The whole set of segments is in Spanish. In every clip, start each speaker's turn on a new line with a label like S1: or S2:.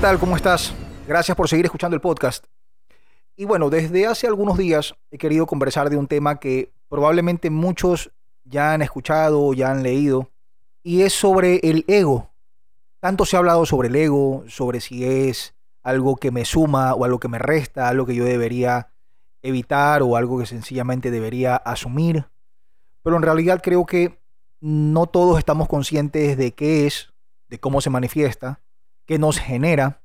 S1: tal? ¿Cómo estás? Gracias por seguir escuchando el podcast. Y bueno, desde hace algunos días he querido conversar de un tema que probablemente muchos ya han escuchado o ya han leído, y es sobre el ego. Tanto se ha hablado sobre el ego, sobre si es algo que me suma o algo que me resta, algo que yo debería evitar o algo que sencillamente debería asumir. Pero en realidad creo que no todos estamos conscientes de qué es, de cómo se manifiesta, qué nos genera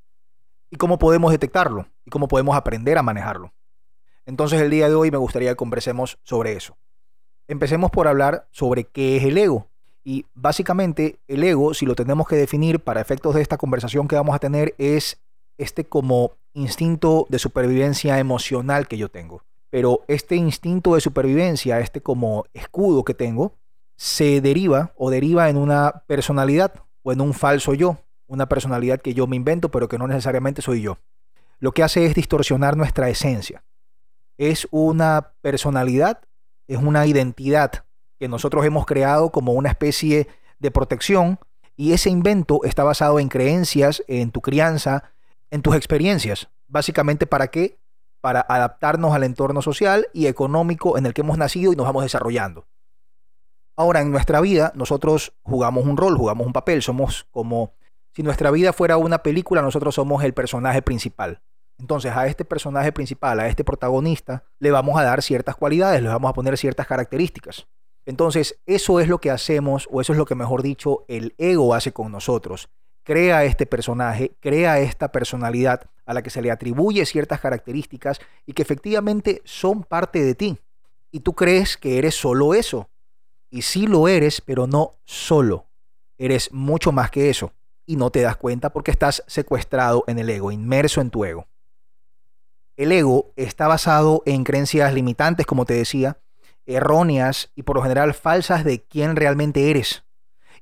S1: y cómo podemos detectarlo y cómo podemos aprender a manejarlo. Entonces el día de hoy me gustaría que conversemos sobre eso. Empecemos por hablar sobre qué es el ego. Y básicamente el ego, si lo tenemos que definir para efectos de esta conversación que vamos a tener, es este como instinto de supervivencia emocional que yo tengo. Pero este instinto de supervivencia, este como escudo que tengo, se deriva o deriva en una personalidad o en un falso yo, una personalidad que yo me invento pero que no necesariamente soy yo. Lo que hace es distorsionar nuestra esencia. Es una personalidad, es una identidad que nosotros hemos creado como una especie de protección y ese invento está basado en creencias, en tu crianza, en tus experiencias. Básicamente, ¿para qué? Para adaptarnos al entorno social y económico en el que hemos nacido y nos vamos desarrollando. Ahora, en nuestra vida, nosotros jugamos un rol, jugamos un papel, somos como si nuestra vida fuera una película, nosotros somos el personaje principal. Entonces, a este personaje principal, a este protagonista, le vamos a dar ciertas cualidades, le vamos a poner ciertas características. Entonces, eso es lo que hacemos, o eso es lo que, mejor dicho, el ego hace con nosotros crea este personaje, crea esta personalidad a la que se le atribuye ciertas características y que efectivamente son parte de ti. Y tú crees que eres solo eso. Y sí lo eres, pero no solo. Eres mucho más que eso. Y no te das cuenta porque estás secuestrado en el ego, inmerso en tu ego. El ego está basado en creencias limitantes, como te decía, erróneas y por lo general falsas de quién realmente eres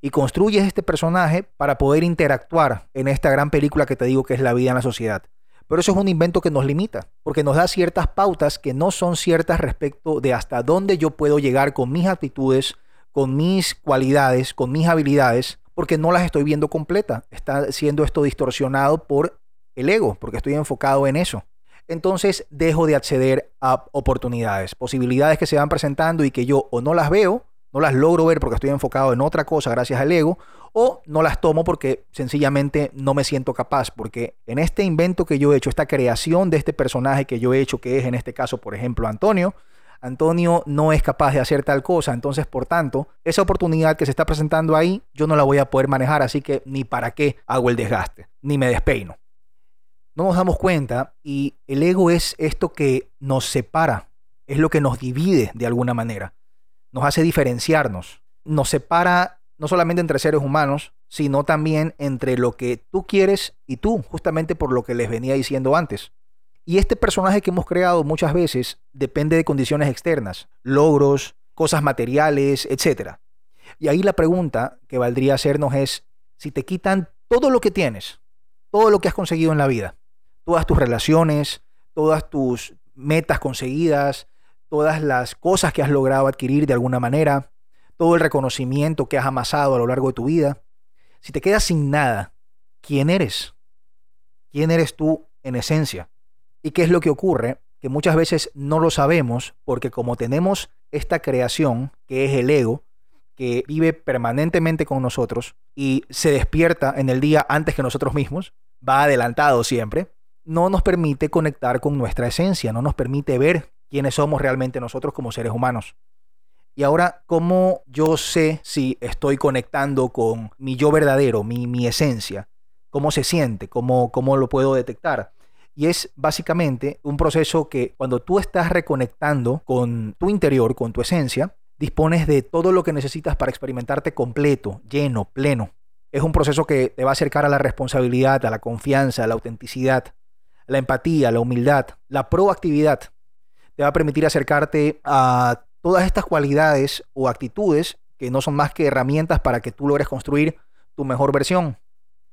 S1: y construyes este personaje para poder interactuar en esta gran película que te digo que es la vida en la sociedad. Pero eso es un invento que nos limita, porque nos da ciertas pautas que no son ciertas respecto de hasta dónde yo puedo llegar con mis actitudes, con mis cualidades, con mis habilidades, porque no las estoy viendo completa. Está siendo esto distorsionado por el ego, porque estoy enfocado en eso. Entonces dejo de acceder a oportunidades, posibilidades que se van presentando y que yo o no las veo no las logro ver porque estoy enfocado en otra cosa gracias al ego, o no las tomo porque sencillamente no me siento capaz, porque en este invento que yo he hecho, esta creación de este personaje que yo he hecho, que es en este caso, por ejemplo, Antonio, Antonio no es capaz de hacer tal cosa, entonces por tanto, esa oportunidad que se está presentando ahí, yo no la voy a poder manejar, así que ni para qué hago el desgaste, ni me despeino. No nos damos cuenta y el ego es esto que nos separa, es lo que nos divide de alguna manera nos hace diferenciarnos, nos separa no solamente entre seres humanos, sino también entre lo que tú quieres y tú, justamente por lo que les venía diciendo antes. Y este personaje que hemos creado muchas veces depende de condiciones externas, logros, cosas materiales, etc. Y ahí la pregunta que valdría hacernos es, si te quitan todo lo que tienes, todo lo que has conseguido en la vida, todas tus relaciones, todas tus metas conseguidas, todas las cosas que has logrado adquirir de alguna manera, todo el reconocimiento que has amasado a lo largo de tu vida. Si te quedas sin nada, ¿quién eres? ¿Quién eres tú en esencia? ¿Y qué es lo que ocurre? Que muchas veces no lo sabemos porque como tenemos esta creación, que es el ego, que vive permanentemente con nosotros y se despierta en el día antes que nosotros mismos, va adelantado siempre, no nos permite conectar con nuestra esencia, no nos permite ver quiénes somos realmente nosotros como seres humanos. Y ahora, ¿cómo yo sé si estoy conectando con mi yo verdadero, mi, mi esencia? ¿Cómo se siente? ¿Cómo, ¿Cómo lo puedo detectar? Y es básicamente un proceso que cuando tú estás reconectando con tu interior, con tu esencia, dispones de todo lo que necesitas para experimentarte completo, lleno, pleno. Es un proceso que te va a acercar a la responsabilidad, a la confianza, a la autenticidad, a la empatía, a la humildad, la proactividad te va a permitir acercarte a todas estas cualidades o actitudes que no son más que herramientas para que tú logres construir tu mejor versión.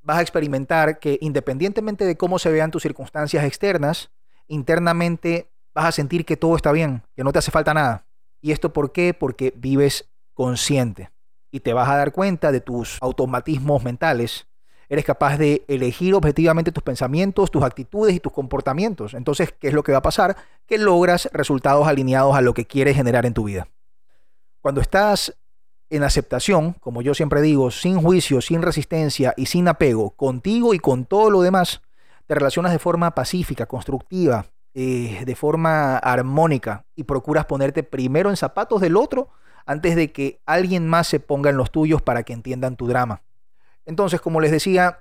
S1: Vas a experimentar que independientemente de cómo se vean tus circunstancias externas, internamente vas a sentir que todo está bien, que no te hace falta nada. ¿Y esto por qué? Porque vives consciente y te vas a dar cuenta de tus automatismos mentales, Eres capaz de elegir objetivamente tus pensamientos, tus actitudes y tus comportamientos. Entonces, ¿qué es lo que va a pasar? Que logras resultados alineados a lo que quieres generar en tu vida. Cuando estás en aceptación, como yo siempre digo, sin juicio, sin resistencia y sin apego, contigo y con todo lo demás, te relacionas de forma pacífica, constructiva, eh, de forma armónica y procuras ponerte primero en zapatos del otro antes de que alguien más se ponga en los tuyos para que entiendan tu drama. Entonces, como les decía,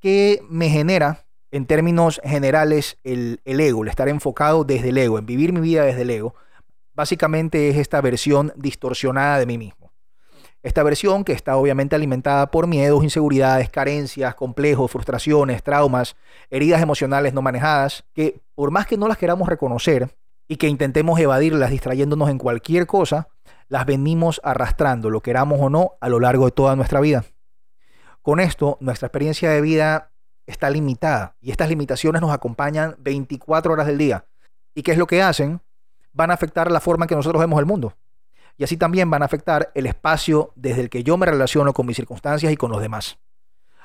S1: ¿qué me genera en términos generales el, el ego, el estar enfocado desde el ego, en vivir mi vida desde el ego? Básicamente es esta versión distorsionada de mí mismo. Esta versión que está obviamente alimentada por miedos, inseguridades, carencias, complejos, frustraciones, traumas, heridas emocionales no manejadas, que por más que no las queramos reconocer y que intentemos evadirlas distrayéndonos en cualquier cosa, las venimos arrastrando, lo queramos o no, a lo largo de toda nuestra vida. Con esto, nuestra experiencia de vida está limitada y estas limitaciones nos acompañan 24 horas del día. ¿Y qué es lo que hacen? Van a afectar la forma en que nosotros vemos el mundo. Y así también van a afectar el espacio desde el que yo me relaciono con mis circunstancias y con los demás.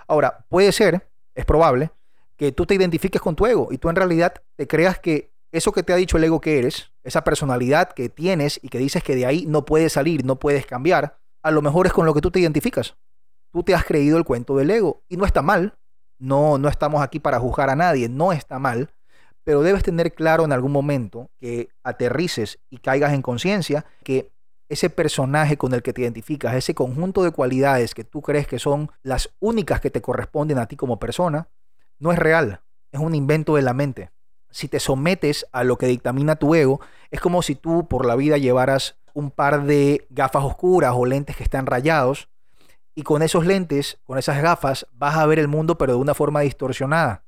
S1: Ahora, puede ser, es probable, que tú te identifiques con tu ego y tú en realidad te creas que eso que te ha dicho el ego que eres, esa personalidad que tienes y que dices que de ahí no puedes salir, no puedes cambiar, a lo mejor es con lo que tú te identificas. Tú te has creído el cuento del ego y no está mal. No, no estamos aquí para juzgar a nadie, no está mal, pero debes tener claro en algún momento que aterrices y caigas en conciencia que ese personaje con el que te identificas, ese conjunto de cualidades que tú crees que son las únicas que te corresponden a ti como persona, no es real, es un invento de la mente si te sometes a lo que dictamina tu ego, es como si tú por la vida llevaras un par de gafas oscuras o lentes que están rayados y con esos lentes, con esas gafas, vas a ver el mundo pero de una forma distorsionada.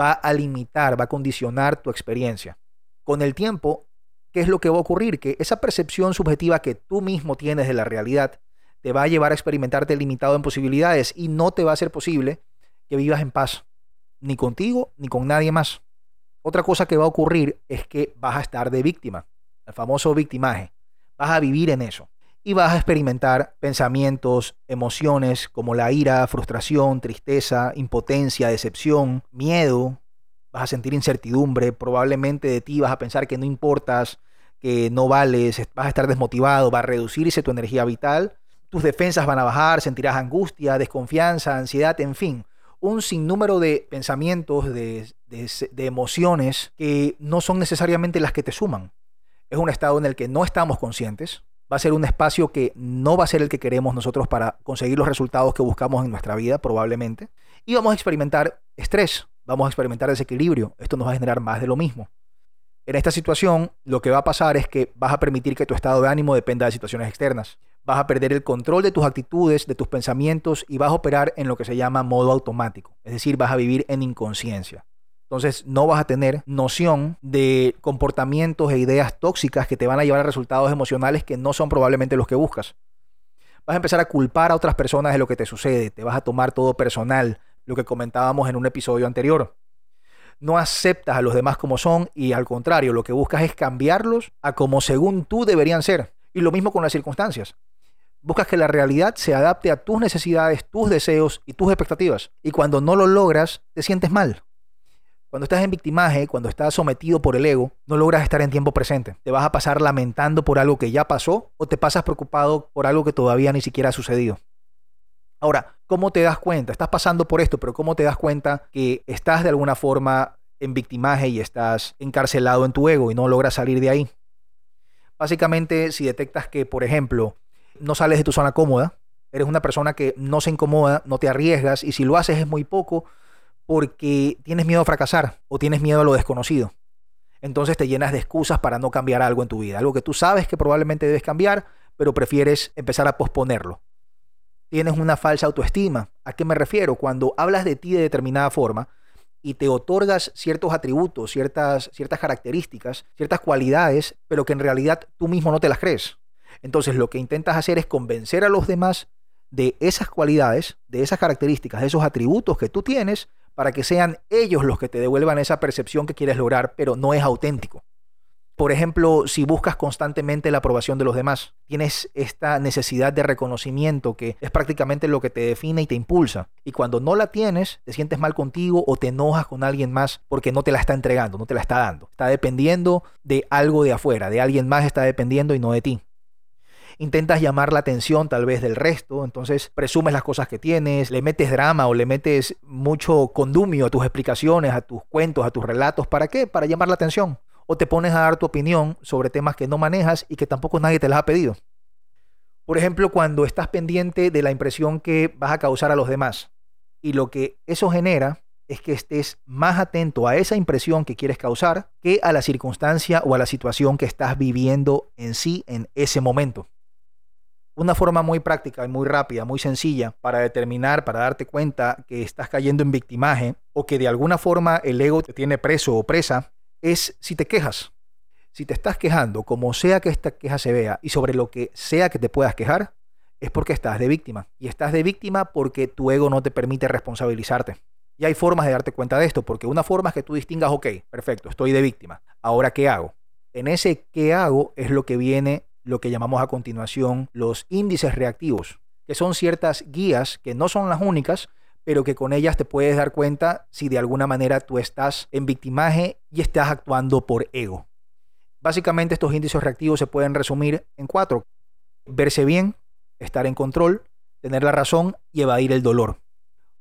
S1: Va a limitar, va a condicionar tu experiencia. Con el tiempo, ¿qué es lo que va a ocurrir? Que esa percepción subjetiva que tú mismo tienes de la realidad te va a llevar a experimentarte limitado en posibilidades y no te va a ser posible que vivas en paz, ni contigo ni con nadie más. Otra cosa que va a ocurrir es que vas a estar de víctima, el famoso victimaje. Vas a vivir en eso y vas a experimentar pensamientos, emociones como la ira, frustración, tristeza, impotencia, decepción, miedo. Vas a sentir incertidumbre, probablemente de ti vas a pensar que no importas, que no vales, vas a estar desmotivado, va a reducirse tu energía vital, tus defensas van a bajar, sentirás angustia, desconfianza, ansiedad, en fin, un sinnúmero de pensamientos, de, emociones que no son necesariamente las que te suman. Es un estado en el que no estamos conscientes. Va a ser un espacio que no va a ser el que queremos nosotros para conseguir los resultados que buscamos en nuestra vida, probablemente. Y vamos a experimentar estrés, vamos a experimentar desequilibrio. Esto nos va a generar más de lo mismo. En esta situación, lo que va a pasar es que vas a permitir que tu estado de ánimo dependa de situaciones externas vas a perder el control de tus actitudes, de tus pensamientos y vas a operar en lo que se llama modo automático. Es decir, vas a vivir en inconsciencia. Entonces no vas a tener noción de comportamientos e ideas tóxicas que te van a llevar a resultados emocionales que no son probablemente los que buscas. Vas a empezar a culpar a otras personas de lo que te sucede, te vas a tomar todo personal, lo que comentábamos en un episodio anterior. No aceptas a los demás como son y al contrario, lo que buscas es cambiarlos a como según tú deberían ser. Y lo mismo con las circunstancias. Buscas que la realidad se adapte a tus necesidades, tus deseos y tus expectativas. Y cuando no lo logras, te sientes mal. Cuando estás en victimaje, cuando estás sometido por el ego, no logras estar en tiempo presente. Te vas a pasar lamentando por algo que ya pasó o te pasas preocupado por algo que todavía ni siquiera ha sucedido. Ahora, ¿cómo te das cuenta? Estás pasando por esto, pero ¿cómo te das cuenta que estás de alguna forma en victimaje y estás encarcelado en tu ego y no logras salir de ahí? Básicamente, si detectas que, por ejemplo, no sales de tu zona cómoda, eres una persona que no se incomoda, no te arriesgas y si lo haces es muy poco porque tienes miedo a fracasar o tienes miedo a lo desconocido. Entonces te llenas de excusas para no cambiar algo en tu vida, algo que tú sabes que probablemente debes cambiar, pero prefieres empezar a posponerlo. Tienes una falsa autoestima. ¿A qué me refiero? Cuando hablas de ti de determinada forma y te otorgas ciertos atributos, ciertas, ciertas características, ciertas cualidades, pero que en realidad tú mismo no te las crees. Entonces lo que intentas hacer es convencer a los demás de esas cualidades, de esas características, de esos atributos que tú tienes, para que sean ellos los que te devuelvan esa percepción que quieres lograr, pero no es auténtico. Por ejemplo, si buscas constantemente la aprobación de los demás, tienes esta necesidad de reconocimiento que es prácticamente lo que te define y te impulsa. Y cuando no la tienes, te sientes mal contigo o te enojas con alguien más porque no te la está entregando, no te la está dando. Está dependiendo de algo de afuera, de alguien más está dependiendo y no de ti intentas llamar la atención tal vez del resto, entonces presumes las cosas que tienes, le metes drama o le metes mucho condumio a tus explicaciones, a tus cuentos, a tus relatos, ¿para qué? Para llamar la atención o te pones a dar tu opinión sobre temas que no manejas y que tampoco nadie te las ha pedido. Por ejemplo, cuando estás pendiente de la impresión que vas a causar a los demás y lo que eso genera es que estés más atento a esa impresión que quieres causar que a la circunstancia o a la situación que estás viviendo en sí en ese momento. Una forma muy práctica y muy rápida, muy sencilla para determinar, para darte cuenta que estás cayendo en victimaje o que de alguna forma el ego te tiene preso o presa es si te quejas. Si te estás quejando, como sea que esta queja se vea y sobre lo que sea que te puedas quejar, es porque estás de víctima. Y estás de víctima porque tu ego no te permite responsabilizarte. Y hay formas de darte cuenta de esto, porque una forma es que tú distingas, ok, perfecto, estoy de víctima. Ahora, ¿qué hago? En ese qué hago es lo que viene, lo que llamamos a continuación los índices reactivos, que son ciertas guías que no son las únicas, pero que con ellas te puedes dar cuenta si de alguna manera tú estás en victimaje y estás actuando por ego. Básicamente estos índices reactivos se pueden resumir en cuatro. Verse bien, estar en control, tener la razón y evadir el dolor.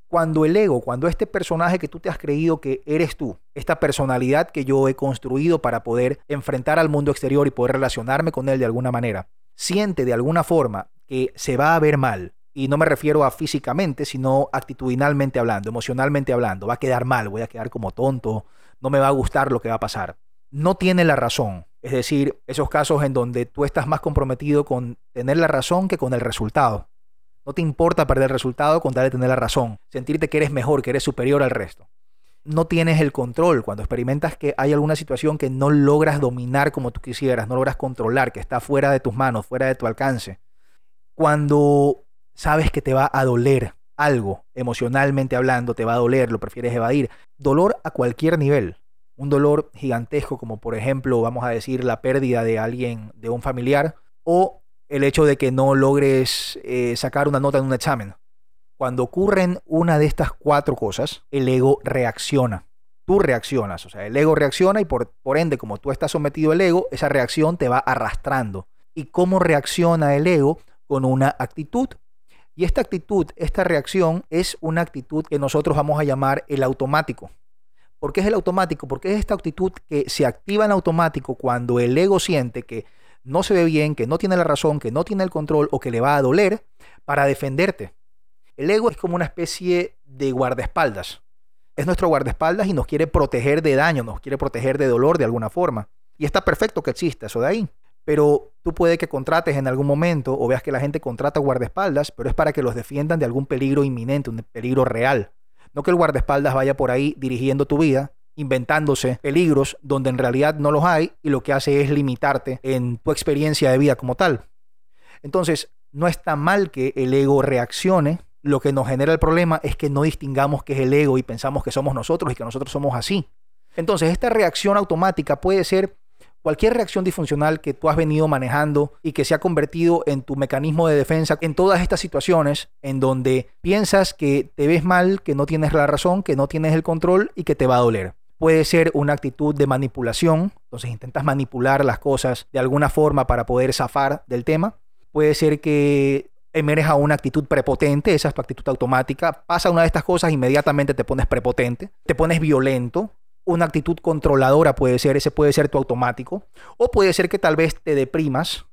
S1: Cuando el ego, cuando este personaje que tú te has creído que eres tú, esta personalidad que yo he construido para poder enfrentar al mundo exterior y poder relacionarme con él de alguna manera, siente de alguna forma que se va a ver mal, y no me refiero a físicamente, sino actitudinalmente hablando, emocionalmente hablando. Va a quedar mal, voy a quedar como tonto, no me va a gustar lo que va a pasar. No tiene la razón. Es decir, esos casos en donde tú estás más comprometido con tener la razón que con el resultado. No te importa perder el resultado con tal de tener la razón, sentirte que eres mejor, que eres superior al resto. No tienes el control cuando experimentas que hay alguna situación que no logras dominar como tú quisieras, no logras controlar, que está fuera de tus manos, fuera de tu alcance. Cuando sabes que te va a doler algo, emocionalmente hablando, te va a doler, lo prefieres evadir. Dolor a cualquier nivel. Un dolor gigantesco como por ejemplo, vamos a decir, la pérdida de alguien, de un familiar, o el hecho de que no logres eh, sacar una nota en un examen. Cuando ocurren una de estas cuatro cosas, el ego reacciona. Tú reaccionas, o sea, el ego reacciona y por, por ende, como tú estás sometido al ego, esa reacción te va arrastrando. ¿Y cómo reacciona el ego? Con una actitud y esta actitud, esta reacción es una actitud que nosotros vamos a llamar el automático. ¿Por qué es el automático? Porque es esta actitud que se activa en automático cuando el ego siente que no se ve bien, que no tiene la razón, que no tiene el control o que le va a doler para defenderte. El ego es como una especie de guardaespaldas. Es nuestro guardaespaldas y nos quiere proteger de daño, nos quiere proteger de dolor de alguna forma. Y está perfecto que exista eso de ahí pero tú puede que contrates en algún momento o veas que la gente contrata guardaespaldas, pero es para que los defiendan de algún peligro inminente, un peligro real. No que el guardaespaldas vaya por ahí dirigiendo tu vida, inventándose peligros donde en realidad no los hay y lo que hace es limitarte en tu experiencia de vida como tal. Entonces, no está mal que el ego reaccione. Lo que nos genera el problema es que no distingamos qué es el ego y pensamos que somos nosotros y que nosotros somos así. Entonces, esta reacción automática puede ser cualquier reacción disfuncional que tú has venido manejando y que se ha convertido en tu mecanismo de defensa en todas estas situaciones en donde piensas que te ves mal, que no tienes la razón, que no tienes el control y que te va a doler. Puede ser una actitud de manipulación, entonces intentas manipular las cosas de alguna forma para poder zafar del tema. Puede ser que emerja una actitud prepotente, esa es tu actitud automática. Pasa una de estas cosas, inmediatamente te pones prepotente, te pones violento, una actitud controladora puede ser, ese puede ser tu automático, o puede ser que tal vez te deprimas,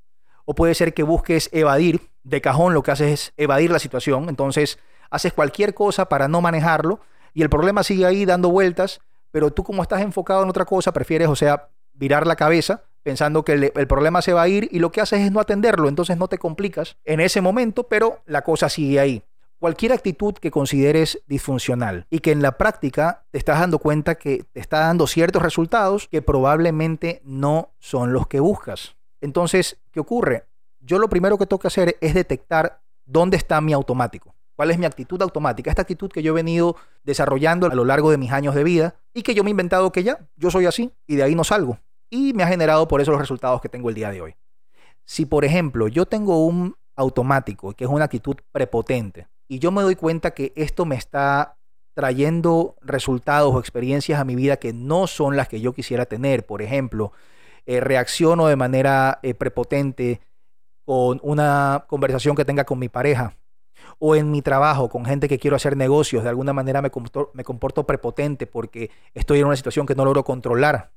S1: o puede ser que busques evadir, de cajón lo que haces es evadir la situación, entonces haces cualquier cosa para no manejarlo y el problema sigue ahí dando vueltas, pero tú como estás enfocado en otra cosa, prefieres, o sea, virar la cabeza pensando que el, el, problema se va a ir y lo que haces es no atenderlo, entonces no te complicas en ese momento, pero la cosa sigue ahí cualquier actitud que consideres disfuncional y que en la práctica te estás dando cuenta que te está dando ciertos resultados que probablemente no son los que buscas. Entonces, ¿qué ocurre? Yo lo primero que tengo que hacer es detectar dónde está mi automático. ¿Cuál es mi actitud automática? Esta actitud que yo he venido desarrollando a lo largo de mis años de vida y que yo me he inventado que ya, yo soy así y de ahí no salgo. y me ha generado por eso los resultados que tengo el día de hoy. Si, por ejemplo, yo tengo un automático, que es una actitud prepotente, y yo me doy cuenta que esto me está trayendo resultados o experiencias a mi vida que no son las que yo quisiera tener. Por ejemplo, eh, reacciono de manera eh, prepotente con una conversación que tenga con mi pareja o en mi trabajo con gente que quiero hacer negocios, de alguna manera me me comporto prepotente porque estoy en una situación que no logro controlar.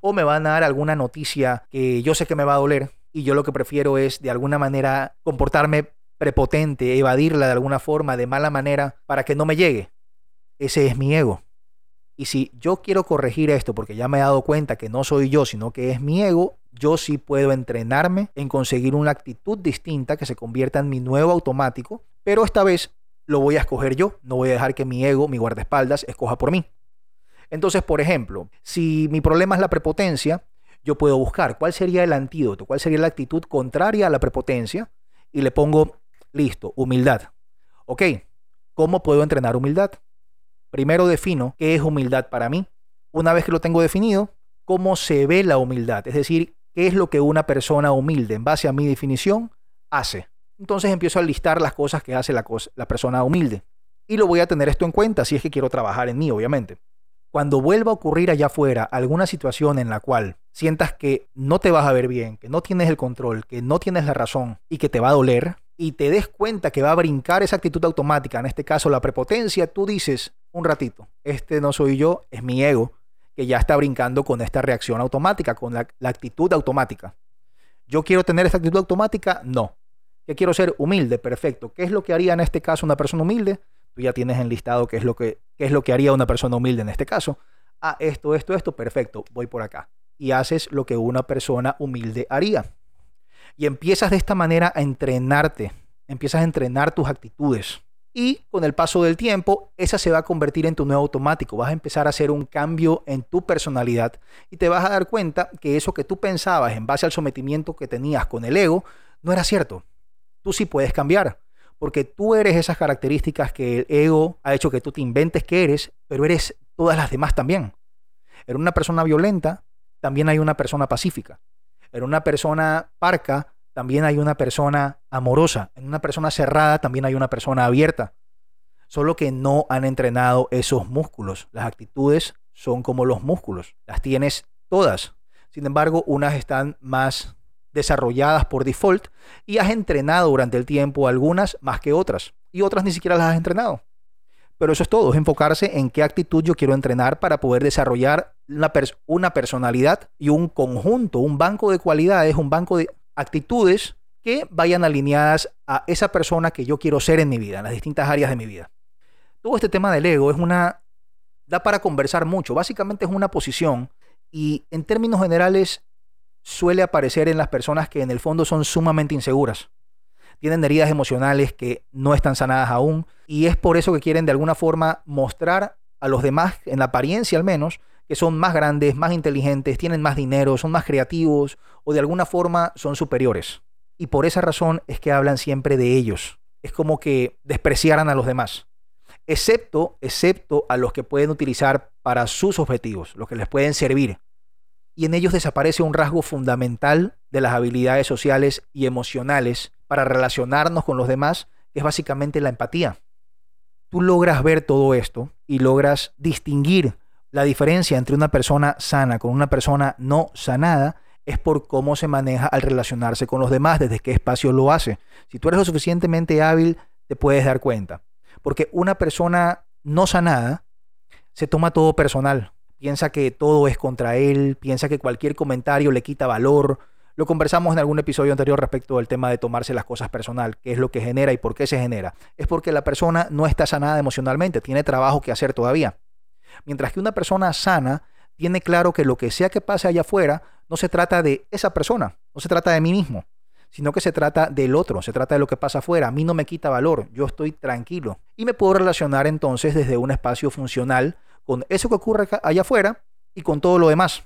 S1: O me van a dar alguna noticia que yo sé que me va a doler y yo lo que prefiero es de alguna manera comportarme prepotente, evadirla de alguna forma, de mala manera, para que no me llegue. Ese es mi ego. Y si yo quiero corregir esto porque ya me he dado cuenta que no soy yo, sino que es mi ego, yo sí puedo entrenarme en conseguir una actitud distinta que se convierta en mi nuevo automático, pero esta vez lo voy a escoger yo, no voy a dejar que mi ego, mi guardaespaldas, escoja por mí. Entonces, por ejemplo, si mi problema es la prepotencia, yo puedo buscar cuál sería el antídoto, cuál sería la actitud contraria a la prepotencia y le pongo, listo, humildad. Ok, ¿cómo puedo entrenar humildad? Primero defino qué es humildad para mí. Una vez que lo tengo definido, cómo se ve la humildad, es decir, qué es lo que una persona humilde, en base a mi definición, hace. Entonces empiezo a listar las cosas que hace la, persona humilde. Y lo voy a tener esto en cuenta si es que quiero trabajar en mí, obviamente. Cuando vuelva a ocurrir allá afuera alguna situación en la cual sientas que no te vas a ver bien, que no tienes el control, que no tienes la razón y que te va a doler, y te des cuenta que va a brincar esa actitud automática, en este caso la prepotencia, tú dices, un ratito, este no soy yo, es mi ego, que ya está brincando con esta reacción automática, con la, actitud automática. ¿Yo quiero tener esta actitud automática? No. ¿Qué quiero ser? Humilde, perfecto. ¿Qué es lo que haría en este caso una persona humilde? Tú ya tienes enlistado qué es lo que, qué es lo que haría una persona humilde en este caso. Ah, esto, esto, esto, perfecto, voy por acá. Y haces lo que una persona humilde haría. Y empiezas de esta manera a entrenarte, empiezas a entrenar tus actitudes. Y con el paso del tiempo, esa se va a convertir en tu nuevo automático. Vas a empezar a hacer un cambio en tu personalidad y te vas a dar cuenta que eso que tú pensabas en base al sometimiento que tenías con el ego no era cierto. Tú sí puedes cambiar, porque tú eres esas características que el ego ha hecho que tú te inventes que eres, pero eres todas las demás también. En una persona violenta, también hay una persona pacífica. En una persona parca, también hay una persona amorosa. En una persona cerrada, también hay una persona abierta. Solo que no han entrenado esos músculos. Las actitudes son como los músculos. Las tienes todas. Sin embargo, unas están más desarrolladas por default y has entrenado durante el tiempo algunas más que otras y otras ni siquiera las has entrenado. Pero eso es todo, es enfocarse en qué actitud yo quiero entrenar para poder desarrollar una, una personalidad y un conjunto, un banco de cualidades, un banco de actitudes que vayan alineadas a esa persona que yo quiero ser en mi vida, en las distintas áreas de mi vida. Todo este tema del ego es una... da para conversar mucho, básicamente es una posición y en términos generales suele aparecer en las personas que en el fondo son sumamente inseguras tienen heridas emocionales que no están sanadas aún y es por eso que quieren de alguna forma mostrar a los demás, en la apariencia al menos, que son más grandes, más inteligentes, tienen más dinero, son más creativos o de alguna forma son superiores. Y por esa razón es que hablan siempre de ellos. Es como que despreciaran a los demás. Excepto, excepto a los que pueden utilizar para sus objetivos, los que les pueden servir. Y en ellos desaparece un rasgo fundamental de las habilidades sociales y emocionales para relacionarnos con los demás, es básicamente la empatía. Tú logras ver todo esto y logras distinguir la diferencia entre una persona sana con una persona no sanada es por cómo se maneja al relacionarse con los demás, desde qué espacio lo hace. Si tú eres lo suficientemente hábil, te puedes dar cuenta. Porque una persona no sanada se toma todo personal. Piensa que todo es contra él, piensa que cualquier comentario le quita valor, lo conversamos en algún episodio anterior respecto al tema de tomarse las cosas personal, qué es lo que genera y por qué se genera. Es porque la persona no está sanada emocionalmente, tiene trabajo que hacer todavía. Mientras que una persona sana tiene claro que lo que sea que pase allá afuera no se trata de esa persona, no se trata de mí mismo, sino que se trata del otro, se trata de lo que pasa afuera. A mí no me quita valor, yo estoy tranquilo y me puedo relacionar entonces desde un espacio funcional con eso que ocurre allá afuera y con todo lo demás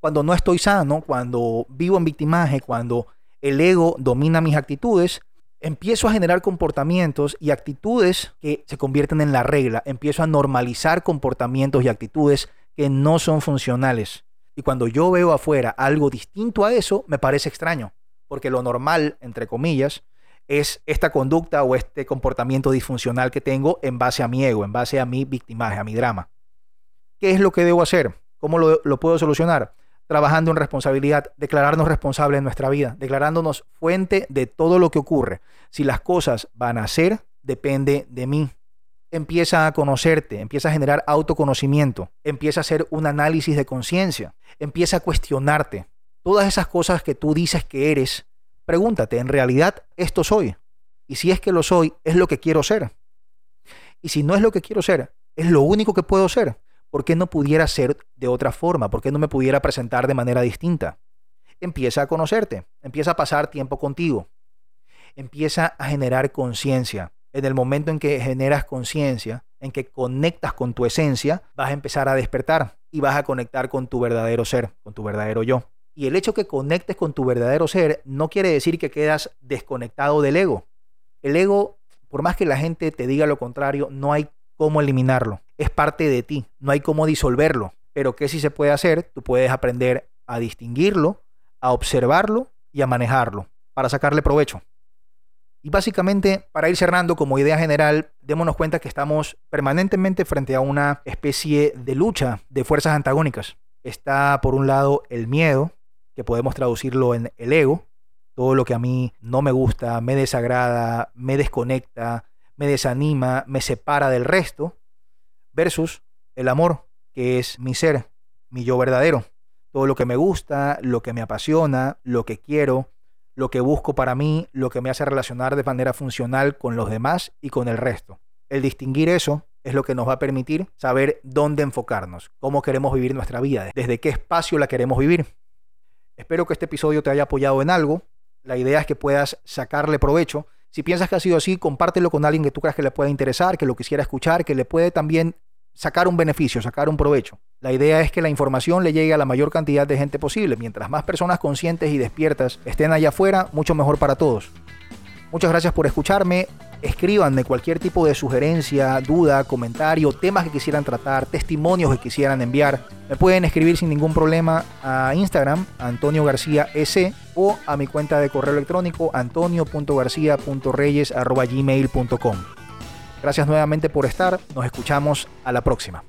S1: cuando no estoy sano, cuando vivo en victimaje, cuando el ego domina mis actitudes, empiezo a generar comportamientos y actitudes que se convierten en la regla. Empiezo a normalizar comportamientos y actitudes que no son funcionales. Y cuando yo veo afuera algo distinto a eso, me parece extraño, porque lo normal, entre comillas, es esta conducta o este comportamiento disfuncional que tengo en base a mi ego, en base a mi victimaje, a mi drama. ¿Qué es lo que debo hacer? ¿Cómo lo, lo puedo solucionar? Trabajando en responsabilidad, declararnos responsables en nuestra vida, declarándonos fuente de todo lo que ocurre. Si las cosas van a ser, depende de mí empieza a conocerte, empieza a generar autoconocimiento, empieza a hacer un análisis de conciencia, empieza a cuestionarte. Todas esas cosas que tú dices que eres, pregúntate, ¿en realidad esto soy? Y si es que lo soy, es lo que quiero ser. Y si no es lo que quiero ser, es lo único que puedo ser. ¿Por qué no pudiera ser de otra forma? ¿Por qué no me pudiera presentar de manera distinta? Empieza a conocerte, empieza a pasar tiempo contigo, empieza a generar conciencia en el momento en que generas conciencia, en que conectas con tu esencia, vas a empezar a despertar y vas a conectar con tu verdadero ser, con tu verdadero yo. Y el hecho que conectes con tu verdadero ser no quiere decir que quedas desconectado del ego. El ego, por más que la gente te diga lo contrario, no hay cómo eliminarlo. Es parte de ti, no hay cómo disolverlo. Pero ¿qué sí se puede hacer? Tú puedes aprender a distinguirlo, a observarlo y a manejarlo para sacarle provecho. Y básicamente, para ir cerrando como idea general, démonos cuenta que estamos permanentemente frente a una especie de lucha de fuerzas antagónicas. Está por un lado el miedo, que podemos traducirlo en el ego, todo lo que a mí no me gusta, me desagrada, me desconecta, me desanima, me separa del resto, versus el amor, que es mi ser, mi yo verdadero. Todo lo que me gusta, lo que me apasiona, lo que quiero, lo que busco para mí, lo que me hace relacionar de manera funcional con los demás y con el resto. El distinguir eso es lo que nos va a permitir saber dónde enfocarnos, cómo queremos vivir nuestra vida, desde qué espacio la queremos vivir. Espero que este episodio te haya apoyado en algo. La idea es que puedas sacarle provecho. Si piensas que ha sido así, compártelo con alguien que tú creas que le pueda interesar, que lo quisiera escuchar, que le puede también sacar un beneficio, sacar un provecho. La idea es que la información le llegue a la mayor cantidad de gente posible. Mientras más personas conscientes y despiertas estén allá afuera, mucho mejor para todos. Muchas gracias por escucharme. Escríbanme cualquier tipo de sugerencia, duda, comentario, temas que quisieran tratar, testimonios que quisieran enviar. Me pueden escribir sin ningún problema a Instagram, Antonio García S, o a mi cuenta de correo electrónico, antonio.garcía.reyes.gmail.com. Gracias nuevamente por estar. Nos escuchamos a la próxima.